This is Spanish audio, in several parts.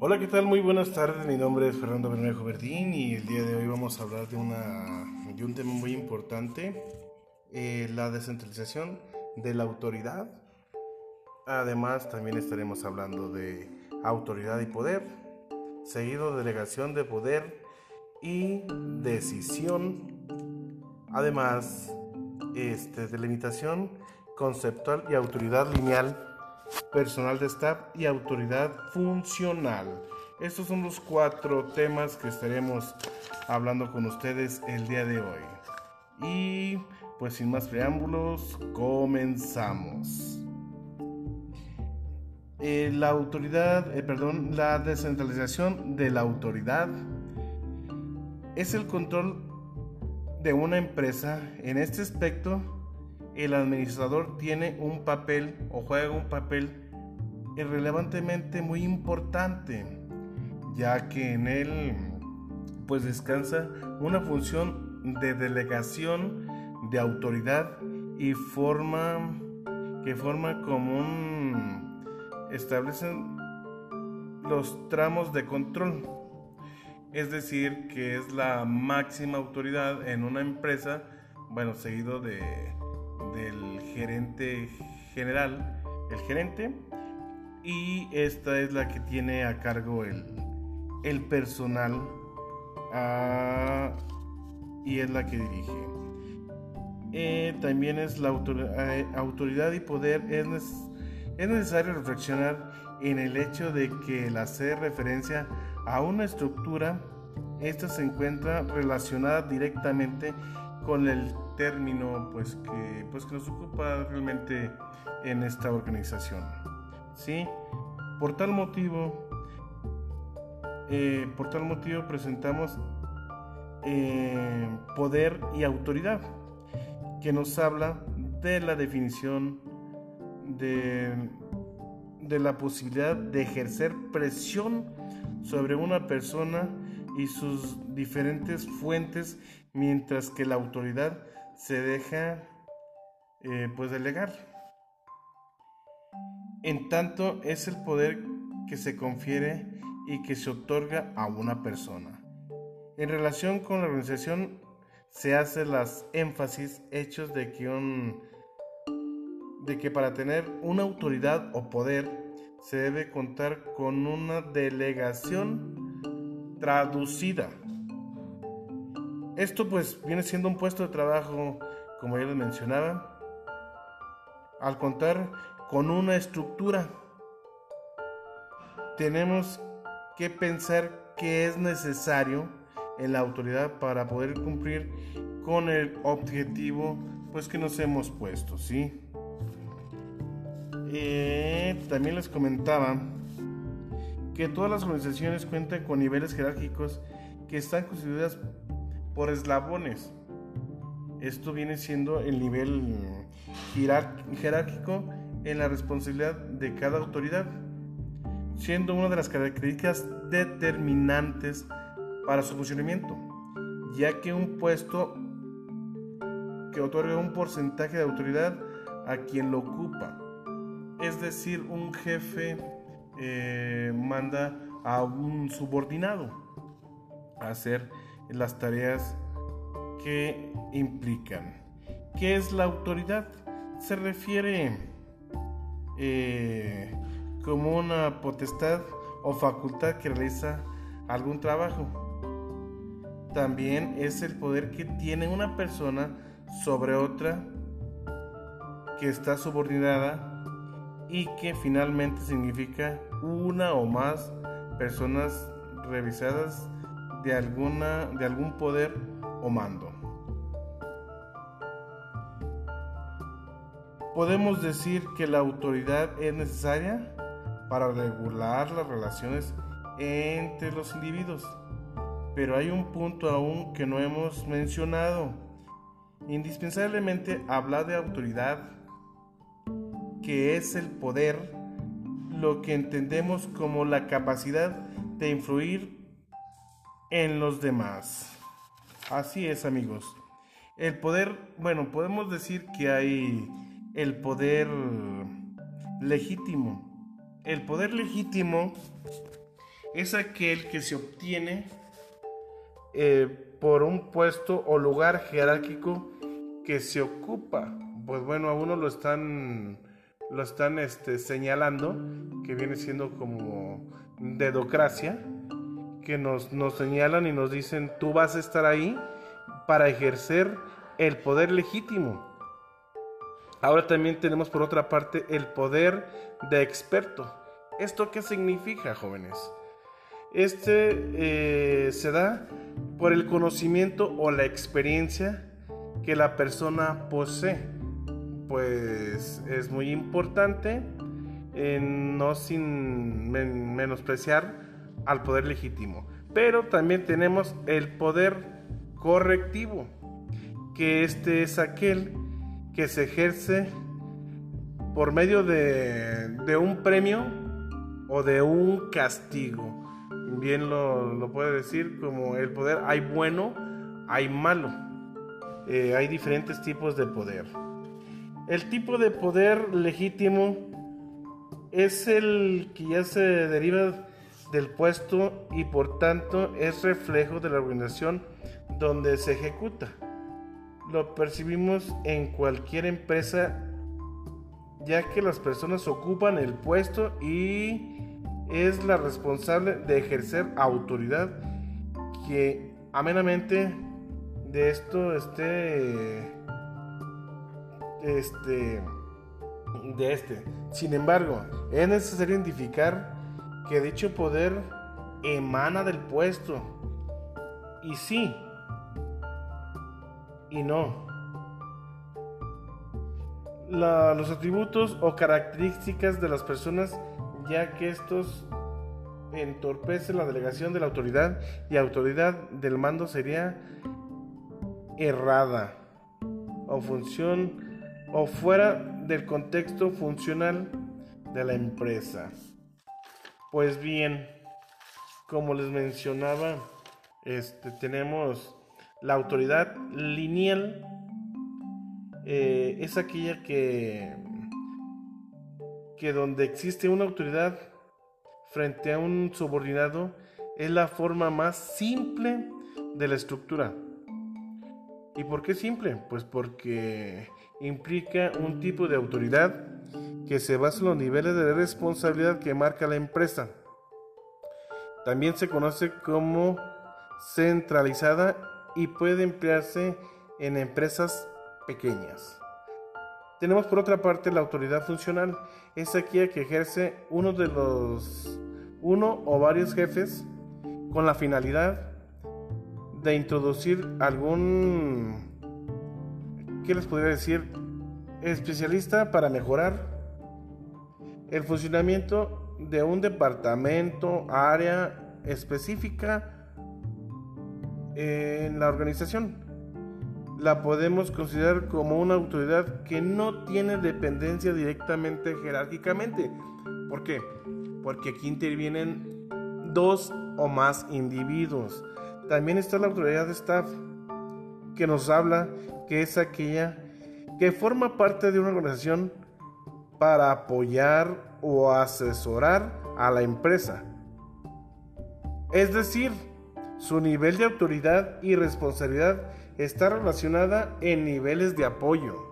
Hola, ¿qué tal? Muy buenas tardes. Mi nombre es Fernando Bermejo Verdín y el día de hoy vamos a hablar de, una, de un tema muy importante, eh, la descentralización de la autoridad. Además, también estaremos hablando de autoridad y poder, seguido delegación de poder y decisión. Además, este, delimitación conceptual y autoridad lineal personal de staff y autoridad funcional. Estos son los cuatro temas que estaremos hablando con ustedes el día de hoy. Y pues sin más preámbulos, comenzamos. Eh, la autoridad, eh, perdón, la descentralización de la autoridad es el control de una empresa. En este aspecto, el administrador tiene un papel o juega un papel irrelevantemente muy importante, ya que en él pues descansa una función de delegación de autoridad y forma que forma como un establecen los tramos de control. Es decir, que es la máxima autoridad en una empresa, bueno, seguido de, del gerente general, el gerente, y esta es la que tiene a cargo el, el personal ah, y es la que dirige. Eh, también es la eh, autoridad y poder. Es, es necesario reflexionar en el hecho de que el hacer referencia a una estructura, esta se encuentra relacionada directamente con el término pues que, pues que nos ocupa realmente en esta organización. ¿sí? Por tal motivo, eh, por tal motivo presentamos eh, poder y autoridad, que nos habla de la definición de, de la posibilidad de ejercer presión sobre una persona y sus diferentes fuentes, mientras que la autoridad se deja eh, pues delegar. En tanto es el poder que se confiere y que se otorga a una persona. En relación con la organización se hace las énfasis hechos de que un de que para tener una autoridad o poder se debe contar con una delegación traducida. Esto pues viene siendo un puesto de trabajo, como ya les mencionaba, al contar con una estructura. Tenemos que pensar que es necesario en la autoridad para poder cumplir con el objetivo pues que nos hemos puesto, ¿sí? Eh, también les comentaba que todas las organizaciones cuentan con niveles jerárquicos que están constituidas por eslabones. Esto viene siendo el nivel jerárquico en la responsabilidad de cada autoridad, siendo una de las características determinantes para su funcionamiento, ya que un puesto que otorga un porcentaje de autoridad a quien lo ocupa, es decir, un jefe eh, manda a un subordinado a hacer las tareas que implican. ¿Qué es la autoridad? Se refiere eh, como una potestad o facultad que realiza algún trabajo. También es el poder que tiene una persona sobre otra que está subordinada y que finalmente significa una o más personas revisadas de alguna de algún poder o mando. Podemos decir que la autoridad es necesaria para regular las relaciones entre los individuos, pero hay un punto aún que no hemos mencionado. Indispensablemente hablar de autoridad, que es el poder, lo que entendemos como la capacidad de influir en los demás. Así es amigos. El poder, bueno, podemos decir que hay el poder legítimo. El poder legítimo es aquel que se obtiene eh, por un puesto o lugar jerárquico que se ocupa. Pues bueno, a uno lo están, lo están este, señalando, que viene siendo como dedocracia, que nos, nos señalan y nos dicen, tú vas a estar ahí para ejercer el poder legítimo. Ahora también tenemos por otra parte el poder de experto. ¿Esto qué significa, jóvenes? Este eh, se da por el conocimiento o la experiencia que la persona posee. Pues es muy importante no sin menospreciar al poder legítimo. Pero también tenemos el poder correctivo, que este es aquel que se ejerce por medio de, un premio o de un castigo. Bien lo, puede decir como el poder, hay bueno, hay malo. Eh, hay diferentes tipos de poder. El tipo de poder legítimo es el que ya se deriva del puesto y por tanto es reflejo de la organización donde se ejecuta. Lo percibimos en cualquier empresa ya que las personas ocupan el puesto y es la responsable de ejercer autoridad que amenamente de esto esté este de este. Sin embargo, es necesario identificar que dicho poder emana del puesto. Y sí, y no. los atributos o características de las personas, ya que estos entorpecen la delegación de la autoridad y autoridad del mando sería errada o función o fuera del contexto funcional de la empresa. Pues bien, como les mencionaba, este, tenemos la autoridad lineal, eh, es aquella que, que donde existe una autoridad frente a un subordinado es la forma más simple de la estructura. ¿Y por qué simple? Pues porque implica un tipo de autoridad que se basa en los niveles de responsabilidad que marca la empresa. También se conoce como centralizada y puede emplearse en empresas pequeñas. Tenemos por otra parte la autoridad funcional. Es aquella que ejerce uno de los uno o varios jefes con la finalidad de introducir algún ¿qué les podría decir? especialista para mejorar el funcionamiento de un departamento, área específica en la organización. La podemos considerar como una autoridad que no tiene dependencia directamente jerárquicamente. ¿Por qué? Porque aquí intervienen dos o más individuos. También está la autoridad de staff, que nos habla que es aquella que forma parte de una organización para apoyar o asesorar a la empresa. Es decir, su nivel de autoridad y responsabilidad está relacionada en niveles de apoyo,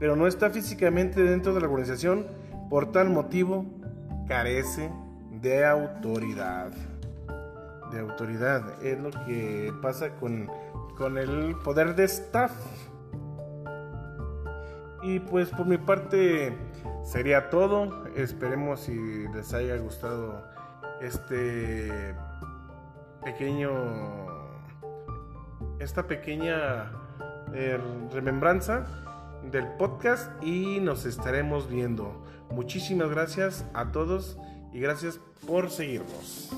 pero no está físicamente dentro de la organización, por tal motivo carece de autoridad. De autoridad es lo que pasa con, con el poder de staff. Y pues por mi parte sería todo. Esperemos si les haya gustado este pequeño esta pequeña eh, remembranza del podcast y nos estaremos viendo. Muchísimas gracias a todos y gracias por seguirnos.